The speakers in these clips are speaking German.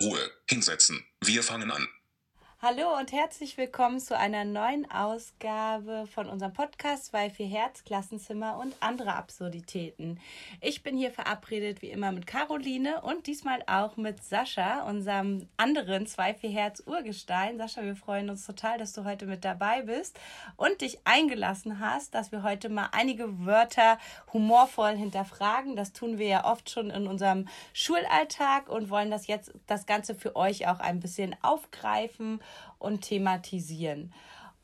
Ruhe, hinsetzen. Wir fangen an. Hallo und herzlich willkommen zu einer neuen Ausgabe von unserem Podcast 24 Herz, Klassenzimmer und andere Absurditäten. Ich bin hier verabredet wie immer mit Caroline und diesmal auch mit Sascha, unserem anderen 24 Herz Urgestein. Sascha, wir freuen uns total, dass du heute mit dabei bist und dich eingelassen hast, dass wir heute mal einige Wörter humorvoll hinterfragen. Das tun wir ja oft schon in unserem Schulalltag und wollen das jetzt das Ganze für euch auch ein bisschen aufgreifen und thematisieren.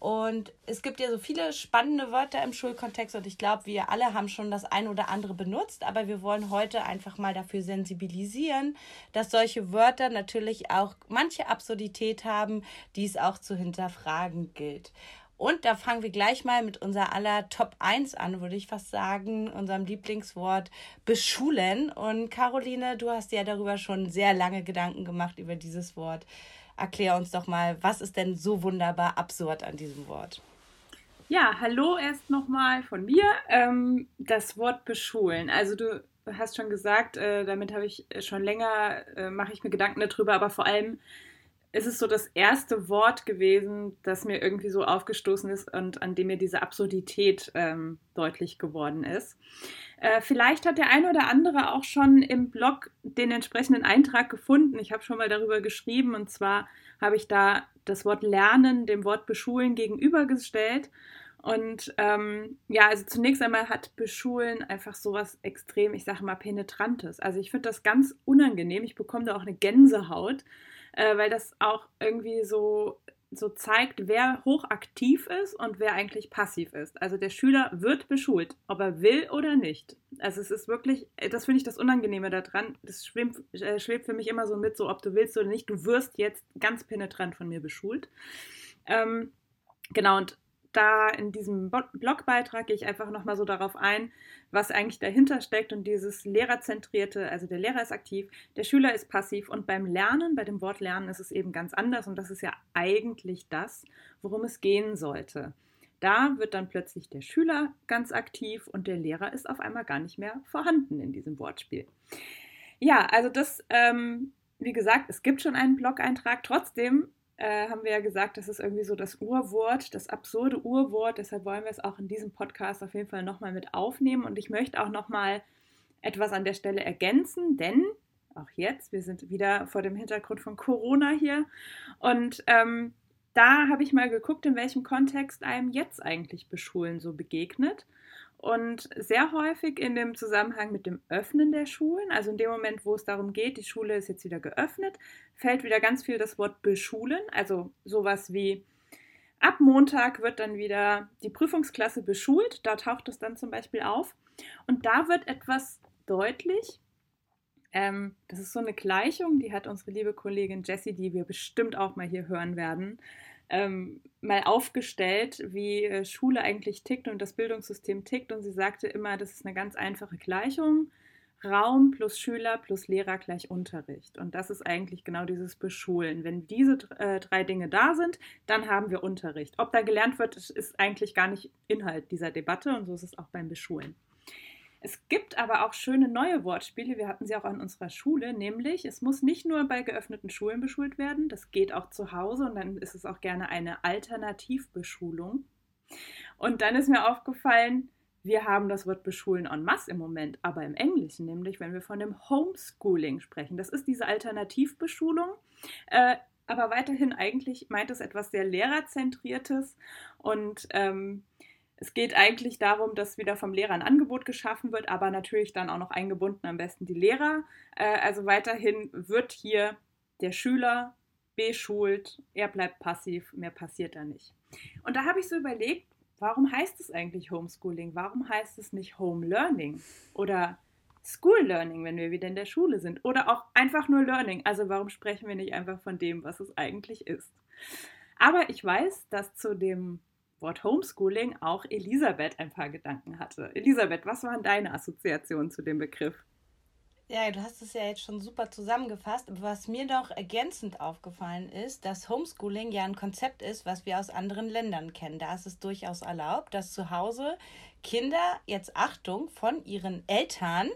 Und es gibt ja so viele spannende Wörter im Schulkontext und ich glaube, wir alle haben schon das ein oder andere benutzt, aber wir wollen heute einfach mal dafür sensibilisieren, dass solche Wörter natürlich auch manche Absurdität haben, die es auch zu hinterfragen gilt. Und da fangen wir gleich mal mit unser aller Top 1 an, würde ich fast sagen, unserem Lieblingswort beschulen. Und Caroline, du hast ja darüber schon sehr lange Gedanken gemacht über dieses Wort. Erklär uns doch mal, was ist denn so wunderbar absurd an diesem Wort? Ja, hallo erst nochmal von mir. Ähm, das Wort beschulen. Also du hast schon gesagt, äh, damit habe ich schon länger, äh, mache ich mir Gedanken darüber, aber vor allem ist es so das erste Wort gewesen, das mir irgendwie so aufgestoßen ist und an dem mir diese Absurdität ähm, deutlich geworden ist. Äh, vielleicht hat der eine oder andere auch schon im Blog den entsprechenden Eintrag gefunden. Ich habe schon mal darüber geschrieben und zwar habe ich da das Wort Lernen dem Wort Beschulen gegenübergestellt. Und ähm, ja, also zunächst einmal hat Beschulen einfach sowas extrem, ich sage mal, penetrantes. Also ich finde das ganz unangenehm. Ich bekomme da auch eine Gänsehaut, äh, weil das auch irgendwie so so zeigt, wer hochaktiv ist und wer eigentlich passiv ist. Also der Schüler wird beschult, ob er will oder nicht. Also es ist wirklich, das finde ich das Unangenehme daran. Das schwebt, äh, schwebt, für mich immer so mit, so ob du willst oder nicht. Du wirst jetzt ganz penetrant von mir beschult. Ähm, genau, und da in diesem Blogbeitrag gehe ich einfach nochmal so darauf ein, was eigentlich dahinter steckt und dieses Lehrerzentrierte, also der Lehrer ist aktiv, der Schüler ist passiv und beim Lernen, bei dem Wort Lernen ist es eben ganz anders und das ist ja eigentlich das, worum es gehen sollte. Da wird dann plötzlich der Schüler ganz aktiv und der Lehrer ist auf einmal gar nicht mehr vorhanden in diesem Wortspiel. Ja, also das, ähm, wie gesagt, es gibt schon einen Blog-Eintrag. Trotzdem äh, haben wir ja gesagt, das ist irgendwie so das Urwort, das absurde Urwort. Deshalb wollen wir es auch in diesem Podcast auf jeden Fall nochmal mit aufnehmen. Und ich möchte auch nochmal etwas an der Stelle ergänzen, denn auch jetzt, wir sind wieder vor dem Hintergrund von Corona hier. Und ähm, da habe ich mal geguckt, in welchem Kontext einem jetzt eigentlich Beschulen so begegnet. Und sehr häufig in dem Zusammenhang mit dem Öffnen der Schulen, also in dem Moment, wo es darum geht, die Schule ist jetzt wieder geöffnet, fällt wieder ganz viel das Wort beschulen, also sowas wie ab Montag wird dann wieder die Prüfungsklasse beschult, da taucht es dann zum Beispiel auf. Und da wird etwas deutlich, ähm, das ist so eine Gleichung, die hat unsere liebe Kollegin Jessie, die wir bestimmt auch mal hier hören werden, ähm, mal aufgestellt, wie äh, Schule eigentlich tickt und das Bildungssystem tickt. Und sie sagte immer, das ist eine ganz einfache Gleichung. Raum plus Schüler plus Lehrer gleich Unterricht. Und das ist eigentlich genau dieses Beschulen. Wenn diese äh, drei Dinge da sind, dann haben wir Unterricht. Ob da gelernt wird, ist eigentlich gar nicht Inhalt dieser Debatte und so ist es auch beim Beschulen. Es gibt aber auch schöne neue Wortspiele. Wir hatten sie auch an unserer Schule, nämlich es muss nicht nur bei geöffneten Schulen beschult werden, das geht auch zu Hause und dann ist es auch gerne eine Alternativbeschulung. Und dann ist mir aufgefallen, wir haben das Wort beschulen en masse im Moment, aber im Englischen, nämlich wenn wir von dem Homeschooling sprechen. Das ist diese Alternativbeschulung. Äh, aber weiterhin eigentlich meint es etwas sehr lehrerzentriertes und ähm, es geht eigentlich darum, dass wieder vom Lehrer ein Angebot geschaffen wird, aber natürlich dann auch noch eingebunden am besten die Lehrer. Äh, also weiterhin wird hier der Schüler beschult, er bleibt passiv, mehr passiert da nicht. Und da habe ich so überlegt, warum heißt es eigentlich Homeschooling? Warum heißt es nicht Home Learning oder School Learning, wenn wir wieder in der Schule sind? Oder auch einfach nur Learning? Also warum sprechen wir nicht einfach von dem, was es eigentlich ist? Aber ich weiß, dass zu dem Wort Homeschooling auch Elisabeth ein paar Gedanken hatte. Elisabeth, was waren deine Assoziationen zu dem Begriff? Ja, du hast es ja jetzt schon super zusammengefasst. Was mir noch ergänzend aufgefallen ist, dass Homeschooling ja ein Konzept ist, was wir aus anderen Ländern kennen. Da ist es durchaus erlaubt, dass zu Hause Kinder jetzt Achtung von ihren Eltern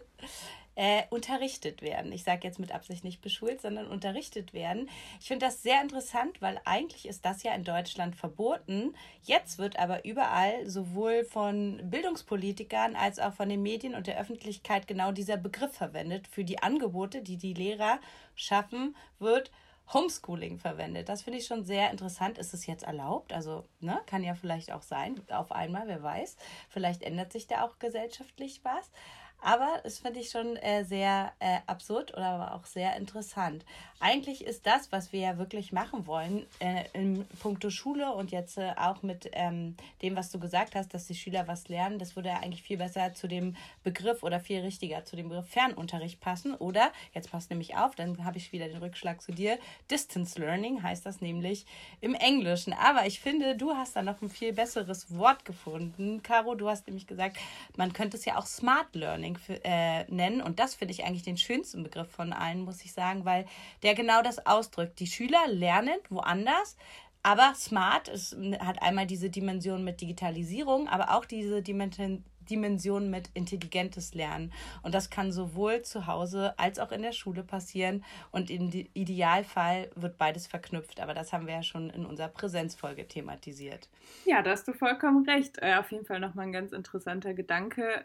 äh, unterrichtet werden. Ich sage jetzt mit Absicht nicht beschult, sondern unterrichtet werden. Ich finde das sehr interessant, weil eigentlich ist das ja in Deutschland verboten. Jetzt wird aber überall sowohl von Bildungspolitikern als auch von den Medien und der Öffentlichkeit genau dieser Begriff verwendet für die Angebote, die die Lehrer schaffen, wird Homeschooling verwendet. Das finde ich schon sehr interessant. Ist es jetzt erlaubt? Also, ne, kann ja vielleicht auch sein, auf einmal, wer weiß. Vielleicht ändert sich da auch gesellschaftlich was. Aber es finde ich schon äh, sehr äh, absurd oder aber auch sehr interessant. Eigentlich ist das, was wir ja wirklich machen wollen, äh, in puncto Schule und jetzt äh, auch mit ähm, dem, was du gesagt hast, dass die Schüler was lernen, das würde ja eigentlich viel besser zu dem Begriff oder viel richtiger zu dem Begriff Fernunterricht passen. Oder, jetzt passt nämlich auf, dann habe ich wieder den Rückschlag zu dir, Distance Learning heißt das nämlich im Englischen. Aber ich finde, du hast da noch ein viel besseres Wort gefunden. Caro, du hast nämlich gesagt, man könnte es ja auch Smart Learning Learning für, äh, nennen. Und das finde ich eigentlich den schönsten Begriff von allen, muss ich sagen, weil der genau das ausdrückt. Die Schüler lernen woanders, aber smart es hat einmal diese Dimension mit Digitalisierung, aber auch diese Dimension Dimension mit intelligentes Lernen. Und das kann sowohl zu Hause als auch in der Schule passieren. Und im Idealfall wird beides verknüpft. Aber das haben wir ja schon in unserer Präsenzfolge thematisiert. Ja, da hast du vollkommen recht. Äh, auf jeden Fall nochmal ein ganz interessanter Gedanke.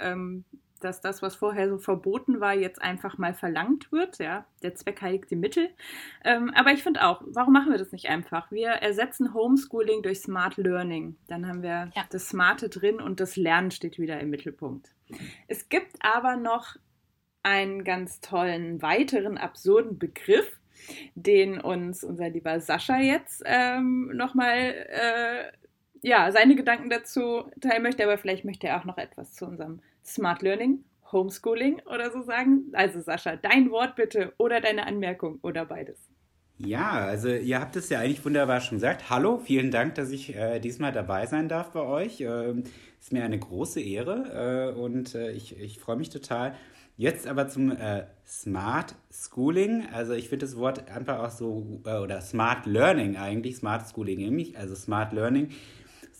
Dass das, was vorher so verboten war, jetzt einfach mal verlangt wird. Ja, der Zweck heiligt die Mittel. Ähm, aber ich finde auch, warum machen wir das nicht einfach? Wir ersetzen Homeschooling durch Smart Learning. Dann haben wir ja. das Smarte drin und das Lernen steht wieder im Mittelpunkt. Es gibt aber noch einen ganz tollen weiteren absurden Begriff, den uns unser lieber Sascha jetzt ähm, nochmal äh, ja, seine Gedanken dazu teilen möchte, aber vielleicht möchte er auch noch etwas zu unserem Smart Learning, Homeschooling oder so sagen. Also Sascha, dein Wort bitte oder deine Anmerkung oder beides. Ja, also ihr habt es ja eigentlich wunderbar schon gesagt. Hallo, vielen Dank, dass ich äh, diesmal dabei sein darf bei euch. Ähm, ist mir eine große Ehre äh, und äh, ich, ich freue mich total. Jetzt aber zum äh, Smart Schooling. Also ich finde das Wort einfach auch so, äh, oder Smart Learning eigentlich, Smart Schooling nämlich, also Smart Learning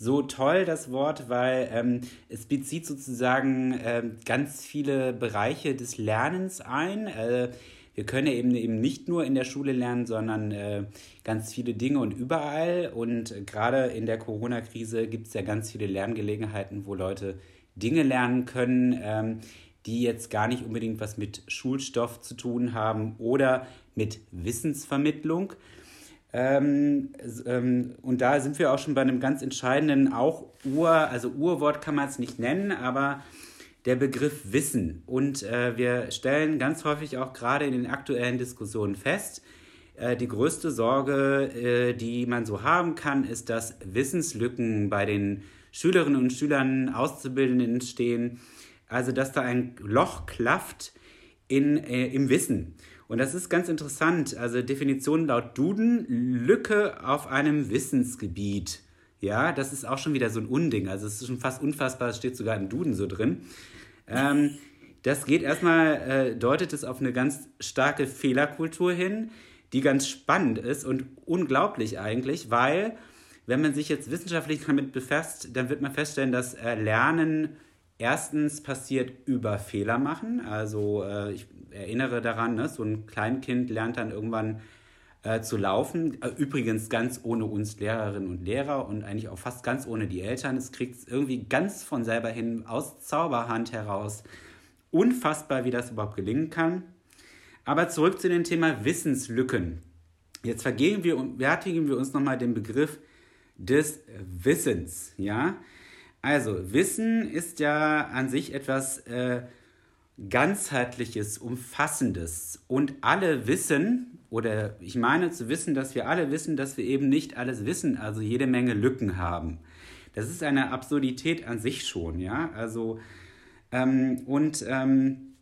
so toll, das Wort, weil ähm, es bezieht sozusagen ähm, ganz viele Bereiche des Lernens ein. Äh, wir können eben, eben nicht nur in der Schule lernen, sondern äh, ganz viele Dinge und überall. Und gerade in der Corona-Krise gibt es ja ganz viele Lerngelegenheiten, wo Leute Dinge lernen können, ähm, die jetzt gar nicht unbedingt was mit Schulstoff zu tun haben oder mit Wissensvermittlung. Ähm, ähm, und da sind wir auch schon bei einem ganz entscheidenden, auch Ur, also Urwort kann man es nicht nennen, aber der Begriff Wissen. Und äh, wir stellen ganz häufig auch gerade in den aktuellen Diskussionen fest, äh, die größte Sorge, äh, die man so haben kann, ist, dass Wissenslücken bei den Schülerinnen und Schülern, Auszubildenden entstehen. Also dass da ein Loch klafft in, äh, im Wissen. Und das ist ganz interessant. Also Definition laut Duden, Lücke auf einem Wissensgebiet. Ja, das ist auch schon wieder so ein Unding. Also es ist schon fast unfassbar, es steht sogar im Duden so drin. Ähm, das geht erstmal, äh, deutet es auf eine ganz starke Fehlerkultur hin, die ganz spannend ist und unglaublich eigentlich, weil wenn man sich jetzt wissenschaftlich damit befasst, dann wird man feststellen, dass äh, Lernen erstens passiert über Fehler machen. Also äh, ich erinnere daran, ne, so ein Kleinkind lernt dann irgendwann äh, zu laufen. Äh, übrigens ganz ohne uns Lehrerinnen und Lehrer und eigentlich auch fast ganz ohne die Eltern. Es kriegt es irgendwie ganz von selber hin, aus Zauberhand heraus. Unfassbar, wie das überhaupt gelingen kann. Aber zurück zu dem Thema Wissenslücken. Jetzt vergehen wir, wertigen wir uns nochmal den Begriff des Wissens. Ja? Also, Wissen ist ja an sich etwas äh, ganzheitliches, umfassendes. Und alle wissen, oder ich meine zu wissen, dass wir alle wissen, dass wir eben nicht alles wissen, also jede Menge Lücken haben. Das ist eine Absurdität an sich schon, ja. Also, ähm, und ähm,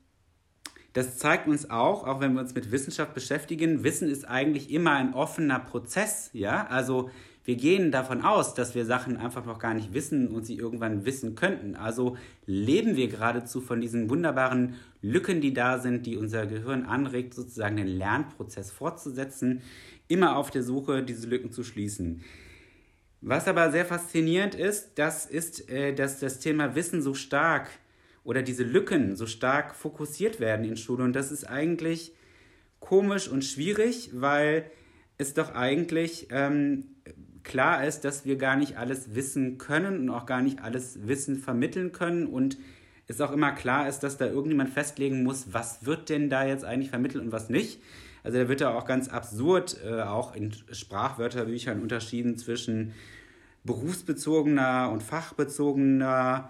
das zeigt uns auch, auch wenn wir uns mit Wissenschaft beschäftigen, Wissen ist eigentlich immer ein offener Prozess, ja. Also, wir gehen davon aus, dass wir Sachen einfach noch gar nicht wissen und sie irgendwann wissen könnten. Also leben wir geradezu von diesen wunderbaren Lücken, die da sind, die unser Gehirn anregt, sozusagen den Lernprozess fortzusetzen, immer auf der Suche, diese Lücken zu schließen. Was aber sehr faszinierend ist, das ist, äh, dass das Thema Wissen so stark oder diese Lücken so stark fokussiert werden in Schule. Und das ist eigentlich komisch und schwierig, weil es doch eigentlich ähm, klar ist, dass wir gar nicht alles wissen können und auch gar nicht alles Wissen vermitteln können und es auch immer klar ist, dass da irgendjemand festlegen muss, was wird denn da jetzt eigentlich vermittelt und was nicht. Also da wird da auch ganz absurd, äh, auch in Sprachwörterbüchern unterschieden zwischen berufsbezogener und fachbezogener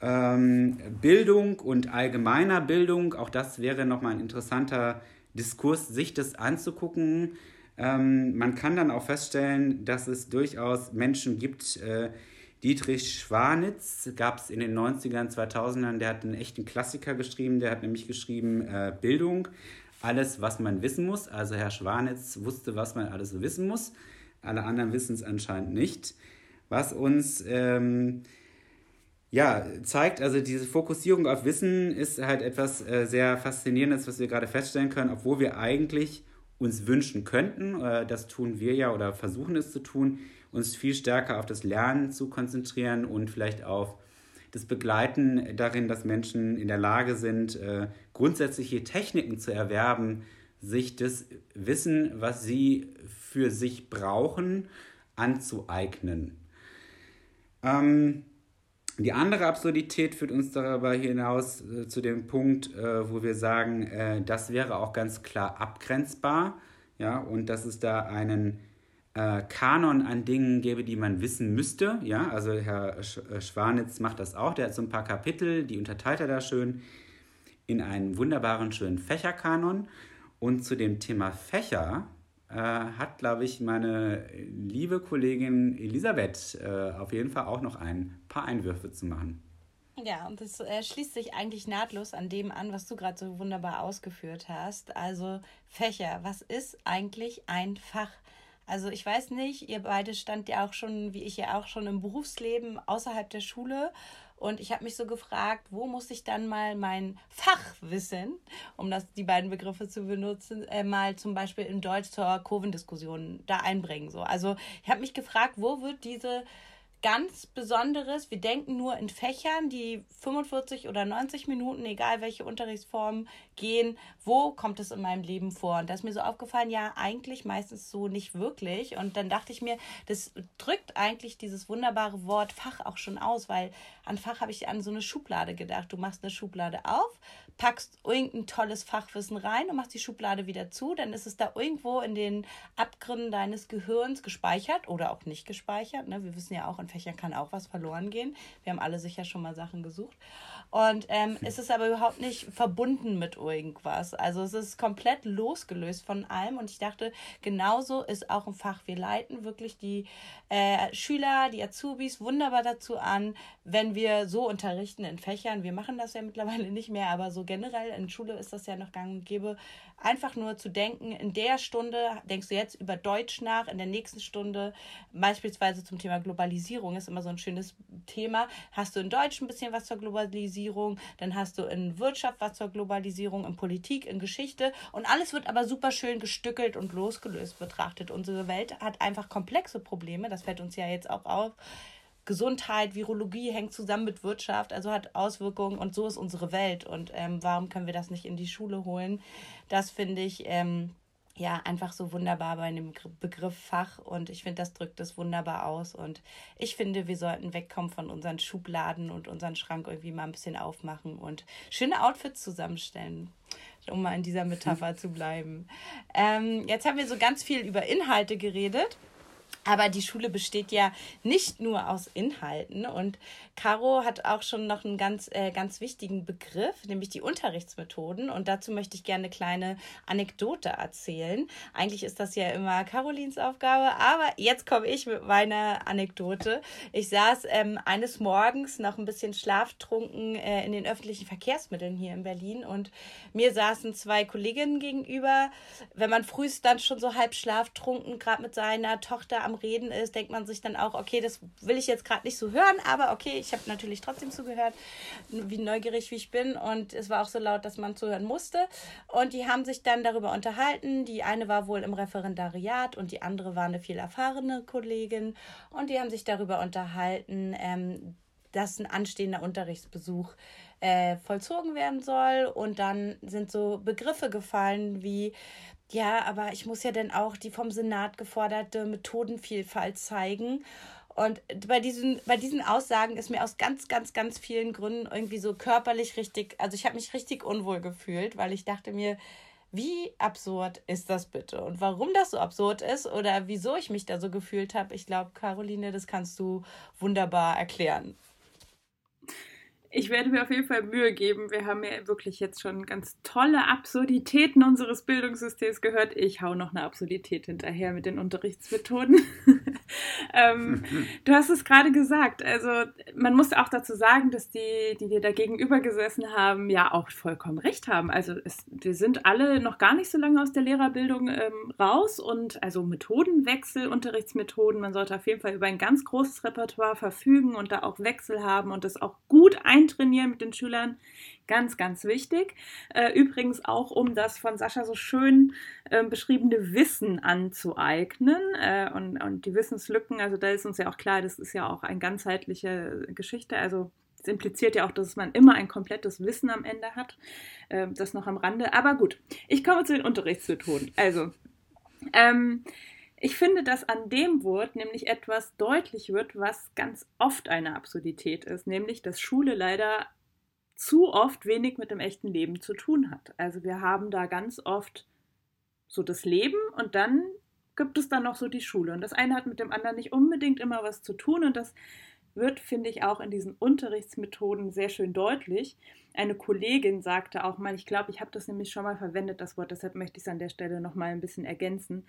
ähm, Bildung und allgemeiner Bildung. Auch das wäre nochmal ein interessanter Diskurs, sich das anzugucken. Ähm, man kann dann auch feststellen, dass es durchaus Menschen gibt, äh, Dietrich Schwanitz gab es in den 90ern, 2000ern, der hat einen echten Klassiker geschrieben, der hat nämlich geschrieben äh, Bildung, alles, was man wissen muss. Also Herr Schwanitz wusste, was man alles wissen muss. Alle anderen wissen es anscheinend nicht. Was uns ähm, ja, zeigt, also diese Fokussierung auf Wissen ist halt etwas äh, sehr Faszinierendes, was wir gerade feststellen können, obwohl wir eigentlich uns wünschen könnten, äh, das tun wir ja oder versuchen es zu tun, uns viel stärker auf das Lernen zu konzentrieren und vielleicht auf das Begleiten darin, dass Menschen in der Lage sind, äh, grundsätzliche Techniken zu erwerben, sich das Wissen, was sie für sich brauchen, anzueignen. Ähm, die andere Absurdität führt uns darüber hinaus äh, zu dem Punkt, äh, wo wir sagen, äh, das wäre auch ganz klar abgrenzbar, ja, und dass es da einen äh, Kanon an Dingen gäbe, die man wissen müsste. Ja, also Herr Sch äh, Schwanitz macht das auch. Der hat so ein paar Kapitel, die unterteilt er da schön in einen wunderbaren, schönen Fächerkanon. Und zu dem Thema Fächer äh, hat, glaube ich, meine liebe Kollegin Elisabeth äh, auf jeden Fall auch noch ein paar Einwürfe zu machen. Ja, und das äh, schließt sich eigentlich nahtlos an dem an, was du gerade so wunderbar ausgeführt hast. Also Fächer, was ist eigentlich ein Fach? Also ich weiß nicht, ihr beide stand ja auch schon, wie ich ja auch schon im Berufsleben außerhalb der Schule. Und ich habe mich so gefragt, wo muss ich dann mal mein Fachwissen, um das die beiden Begriffe zu benutzen, äh, mal zum Beispiel in Deutsch zur Kurvendiskussion da einbringen. So. Also ich habe mich gefragt, wo wird diese ganz Besonderes. Wir denken nur in Fächern, die 45 oder 90 Minuten, egal welche Unterrichtsform, gehen. Wo kommt es in meinem Leben vor? Und da ist mir so aufgefallen, ja, eigentlich meistens so nicht wirklich. Und dann dachte ich mir, das drückt eigentlich dieses wunderbare Wort Fach auch schon aus, weil an Fach habe ich an so eine Schublade gedacht. Du machst eine Schublade auf, packst irgendein tolles Fachwissen rein und machst die Schublade wieder zu, dann ist es da irgendwo in den Abgründen deines Gehirns gespeichert oder auch nicht gespeichert. Ne? Wir wissen ja auch, in Fächern kann auch was verloren gehen. Wir haben alle sicher schon mal Sachen gesucht. Und ähm, es ist aber überhaupt nicht verbunden mit irgendwas. Also es ist komplett losgelöst von allem. Und ich dachte, genauso ist auch ein Fach. Wir leiten wirklich die äh, Schüler, die Azubis wunderbar dazu an, wenn wir so unterrichten in Fächern. Wir machen das ja mittlerweile nicht mehr, aber so generell in Schule ist das ja noch gang und gäbe, einfach nur zu denken, in der Stunde denkst du jetzt über Deutsch nach, in der nächsten Stunde beispielsweise zum Thema Globalisierung ist immer so ein schönes Thema. Hast du in Deutsch ein bisschen was zur Globalisierung, dann hast du in Wirtschaft was zur Globalisierung, in Politik, in Geschichte und alles wird aber super schön gestückelt und losgelöst betrachtet. Unsere Welt hat einfach komplexe Probleme, das fällt uns ja jetzt auch auf. Gesundheit, Virologie hängt zusammen mit Wirtschaft, also hat Auswirkungen und so ist unsere Welt. Und ähm, warum können wir das nicht in die Schule holen? Das finde ich ähm, ja einfach so wunderbar bei dem Begriff Fach und ich finde, das drückt es wunderbar aus. Und ich finde, wir sollten wegkommen von unseren Schubladen und unseren Schrank irgendwie mal ein bisschen aufmachen und schöne Outfits zusammenstellen um mal in dieser Metapher zu bleiben. Ähm, jetzt haben wir so ganz viel über Inhalte geredet. Aber die Schule besteht ja nicht nur aus Inhalten. Und Caro hat auch schon noch einen ganz, äh, ganz wichtigen Begriff, nämlich die Unterrichtsmethoden. Und dazu möchte ich gerne eine kleine Anekdote erzählen. Eigentlich ist das ja immer Carolins Aufgabe, aber jetzt komme ich mit meiner Anekdote. Ich saß ähm, eines Morgens noch ein bisschen schlaftrunken äh, in den öffentlichen Verkehrsmitteln hier in Berlin und mir saßen zwei Kolleginnen gegenüber. Wenn man frühst dann schon so halb schlaftrunken, gerade mit seiner Tochter am Reden ist, denkt man sich dann auch, okay, das will ich jetzt gerade nicht so hören, aber okay, ich habe natürlich trotzdem zugehört, wie neugierig wie ich bin. Und es war auch so laut, dass man zuhören musste. Und die haben sich dann darüber unterhalten. Die eine war wohl im Referendariat und die andere war eine viel erfahrene Kollegin. Und die haben sich darüber unterhalten, ähm, dass ein anstehender Unterrichtsbesuch äh, vollzogen werden soll. Und dann sind so Begriffe gefallen wie, ja, aber ich muss ja dann auch die vom Senat geforderte Methodenvielfalt zeigen. Und bei diesen, bei diesen Aussagen ist mir aus ganz, ganz, ganz vielen Gründen irgendwie so körperlich richtig, also ich habe mich richtig unwohl gefühlt, weil ich dachte mir, wie absurd ist das bitte? Und warum das so absurd ist oder wieso ich mich da so gefühlt habe, ich glaube, Caroline, das kannst du wunderbar erklären. Ich werde mir auf jeden Fall Mühe geben. Wir haben ja wirklich jetzt schon ganz tolle Absurditäten unseres Bildungssystems gehört. Ich hau noch eine Absurdität hinterher mit den Unterrichtsmethoden. ähm, du hast es gerade gesagt. Also man muss auch dazu sagen, dass die, die dir da gegenüber gesessen haben, ja auch vollkommen recht haben. Also es, wir sind alle noch gar nicht so lange aus der Lehrerbildung ähm, raus und also Methodenwechsel, Unterrichtsmethoden. Man sollte auf jeden Fall über ein ganz großes Repertoire verfügen und da auch Wechsel haben und das auch gut einsetzen eintrainieren mit den Schülern. Ganz, ganz wichtig. Äh, übrigens auch, um das von Sascha so schön äh, beschriebene Wissen anzueignen äh, und, und die Wissenslücken. Also da ist uns ja auch klar, das ist ja auch eine ganzheitliche Geschichte. Also es impliziert ja auch, dass man immer ein komplettes Wissen am Ende hat. Äh, das noch am Rande. Aber gut, ich komme zu den Unterrichtsmethoden. Also, ähm, ich finde, dass an dem Wort nämlich etwas deutlich wird, was ganz oft eine Absurdität ist, nämlich dass Schule leider zu oft wenig mit dem echten Leben zu tun hat. Also wir haben da ganz oft so das Leben und dann gibt es dann noch so die Schule. Und das eine hat mit dem anderen nicht unbedingt immer was zu tun und das wird, finde ich, auch in diesen Unterrichtsmethoden sehr schön deutlich. Eine Kollegin sagte auch mal, ich glaube, ich habe das nämlich schon mal verwendet, das Wort, deshalb möchte ich es an der Stelle noch mal ein bisschen ergänzen.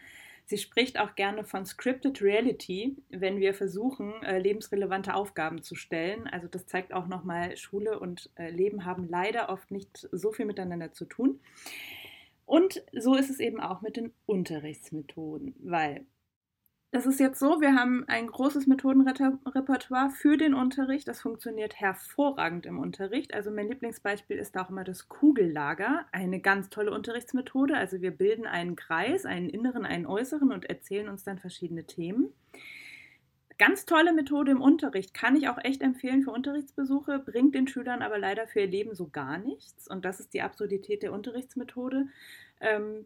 Sie spricht auch gerne von Scripted Reality, wenn wir versuchen, äh, lebensrelevante Aufgaben zu stellen. Also das zeigt auch nochmal, Schule und äh, Leben haben leider oft nicht so viel miteinander zu tun. Und so ist es eben auch mit den Unterrichtsmethoden, weil das ist jetzt so, wir haben ein großes Methodenrepertoire für den Unterricht. Das funktioniert hervorragend im Unterricht. Also mein Lieblingsbeispiel ist auch immer das Kugellager, eine ganz tolle Unterrichtsmethode. Also wir bilden einen Kreis, einen inneren, einen äußeren und erzählen uns dann verschiedene Themen. Ganz tolle Methode im Unterricht, kann ich auch echt empfehlen für Unterrichtsbesuche, bringt den Schülern aber leider für ihr Leben so gar nichts. Und das ist die Absurdität der Unterrichtsmethode. Ähm,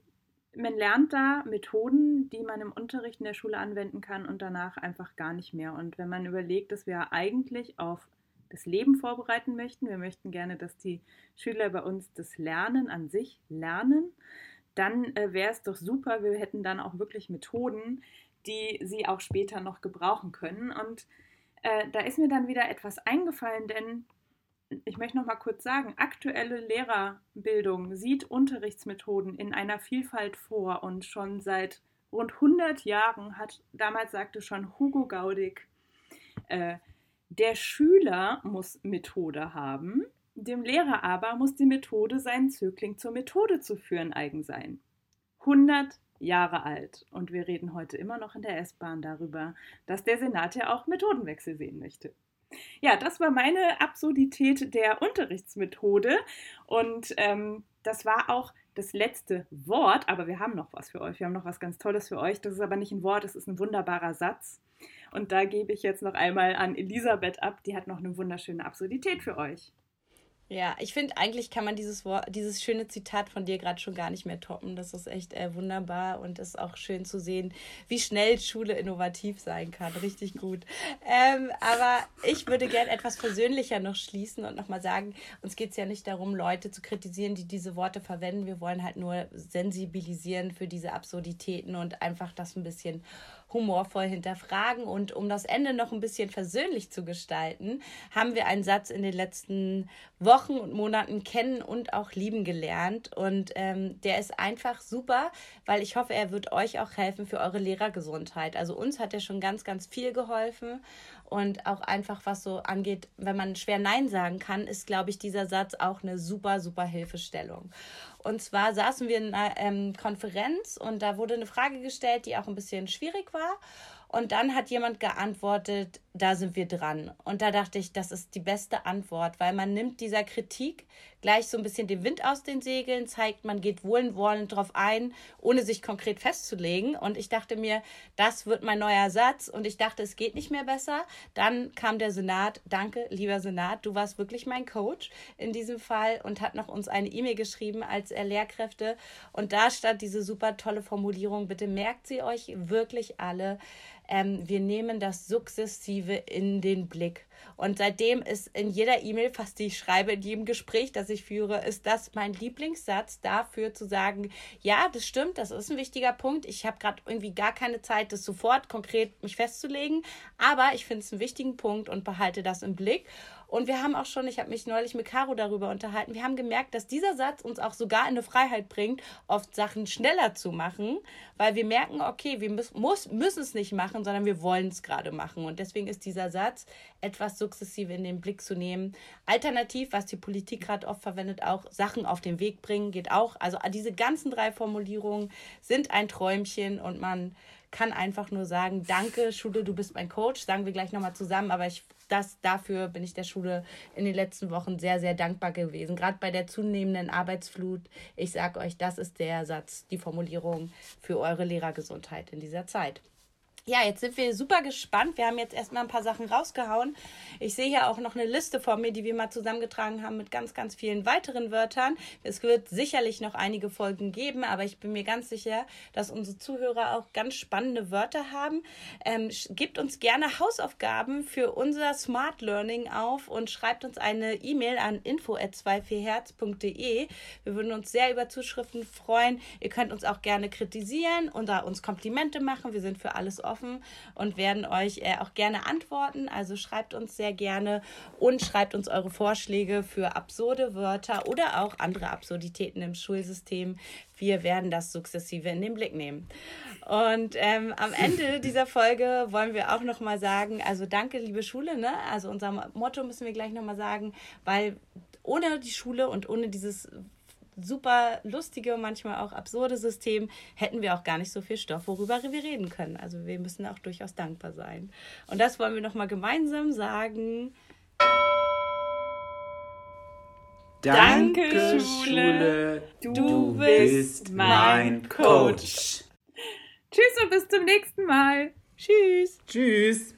man lernt da Methoden, die man im Unterricht in der Schule anwenden kann und danach einfach gar nicht mehr. Und wenn man überlegt, dass wir eigentlich auf das Leben vorbereiten möchten, wir möchten gerne, dass die Schüler bei uns das Lernen an sich lernen, dann äh, wäre es doch super, wir hätten dann auch wirklich Methoden, die sie auch später noch gebrauchen können. Und äh, da ist mir dann wieder etwas eingefallen, denn ich möchte noch mal kurz sagen, aktuelle Lehrerbildung sieht Unterrichtsmethoden in einer Vielfalt vor und schon seit rund 100 Jahren hat, damals sagte schon Hugo Gaudig, äh, der Schüler muss Methode haben, dem Lehrer aber muss die Methode, seinen Zögling zur Methode zu führen, eigen sein. 100 Jahre alt und wir reden heute immer noch in der S-Bahn darüber, dass der Senat ja auch Methodenwechsel sehen möchte. Ja, das war meine Absurdität der Unterrichtsmethode und ähm, das war auch das letzte Wort, aber wir haben noch was für euch. Wir haben noch was ganz Tolles für euch. Das ist aber nicht ein Wort, das ist ein wunderbarer Satz. Und da gebe ich jetzt noch einmal an Elisabeth ab. Die hat noch eine wunderschöne Absurdität für euch. Ja, ich finde, eigentlich kann man dieses Wort, dieses schöne Zitat von dir gerade schon gar nicht mehr toppen. Das ist echt äh, wunderbar und ist auch schön zu sehen, wie schnell Schule innovativ sein kann. Richtig gut. Ähm, aber ich würde gerne etwas persönlicher noch schließen und nochmal sagen, uns geht es ja nicht darum, Leute zu kritisieren, die diese Worte verwenden. Wir wollen halt nur sensibilisieren für diese Absurditäten und einfach das ein bisschen humorvoll hinterfragen. Und um das Ende noch ein bisschen versöhnlich zu gestalten, haben wir einen Satz in den letzten Wochen und Monaten kennen und auch lieben gelernt. Und ähm, der ist einfach super, weil ich hoffe, er wird euch auch helfen für eure Lehrergesundheit. Also uns hat er schon ganz, ganz viel geholfen. Und auch einfach, was so angeht, wenn man schwer Nein sagen kann, ist, glaube ich, dieser Satz auch eine super, super Hilfestellung. Und zwar saßen wir in einer ähm, Konferenz und da wurde eine Frage gestellt, die auch ein bisschen schwierig war. Und dann hat jemand geantwortet, da sind wir dran. Und da dachte ich, das ist die beste Antwort, weil man nimmt dieser Kritik gleich so ein bisschen den Wind aus den Segeln, zeigt, man geht wohlwollend drauf ein, ohne sich konkret festzulegen. Und ich dachte mir, das wird mein neuer Satz. Und ich dachte, es geht nicht mehr besser. Dann kam der Senat. Danke, lieber Senat, du warst wirklich mein Coach in diesem Fall und hat noch uns eine E-Mail geschrieben als Lehrkräfte. Und da stand diese super tolle Formulierung. Bitte merkt sie euch wirklich alle. Ähm, wir nehmen das sukzessive in den Blick. Und seitdem ist in jeder E-Mail, fast die ich schreibe, in jedem Gespräch, das ich führe, ist das mein Lieblingssatz dafür zu sagen, ja, das stimmt, das ist ein wichtiger Punkt. Ich habe gerade irgendwie gar keine Zeit, das sofort konkret mich festzulegen, aber ich finde es einen wichtigen Punkt und behalte das im Blick. Und wir haben auch schon, ich habe mich neulich mit Caro darüber unterhalten, wir haben gemerkt, dass dieser Satz uns auch sogar in eine Freiheit bringt, oft Sachen schneller zu machen, weil wir merken, okay, wir müssen es nicht machen, sondern wir wollen es gerade machen. Und deswegen ist dieser Satz etwas sukzessive in den Blick zu nehmen. Alternativ, was die Politik gerade oft verwendet, auch Sachen auf den Weg bringen, geht auch. Also diese ganzen drei Formulierungen sind ein Träumchen und man kann einfach nur sagen, danke Schule, du bist mein Coach, sagen wir gleich nochmal zusammen, aber ich das, dafür bin ich der Schule in den letzten Wochen sehr, sehr dankbar gewesen. Gerade bei der zunehmenden Arbeitsflut. Ich sage euch, das ist der Satz, die Formulierung für eure Lehrergesundheit in dieser Zeit. Ja, jetzt sind wir super gespannt. Wir haben jetzt erstmal ein paar Sachen rausgehauen. Ich sehe hier auch noch eine Liste vor mir, die wir mal zusammengetragen haben mit ganz, ganz vielen weiteren Wörtern. Es wird sicherlich noch einige Folgen geben, aber ich bin mir ganz sicher, dass unsere Zuhörer auch ganz spannende Wörter haben. Ähm, gebt uns gerne Hausaufgaben für unser Smart Learning auf und schreibt uns eine E-Mail an info@24herz.de. Wir würden uns sehr über Zuschriften freuen. Ihr könnt uns auch gerne kritisieren oder uns Komplimente machen. Wir sind für alles offen offen und werden euch äh, auch gerne antworten. Also schreibt uns sehr gerne und schreibt uns eure Vorschläge für absurde Wörter oder auch andere Absurditäten im Schulsystem. Wir werden das sukzessive in den Blick nehmen. Und ähm, am Ende dieser Folge wollen wir auch noch mal sagen, also danke, liebe Schule. Ne? Also unser Motto müssen wir gleich noch mal sagen, weil ohne die Schule und ohne dieses super lustige, manchmal auch absurde System, hätten wir auch gar nicht so viel Stoff, worüber wir reden können. Also wir müssen auch durchaus dankbar sein. Und das wollen wir nochmal gemeinsam sagen. Danke, Danke Schule. Du, du bist mein Coach. Tschüss und bis zum nächsten Mal. Tschüss. Tschüss.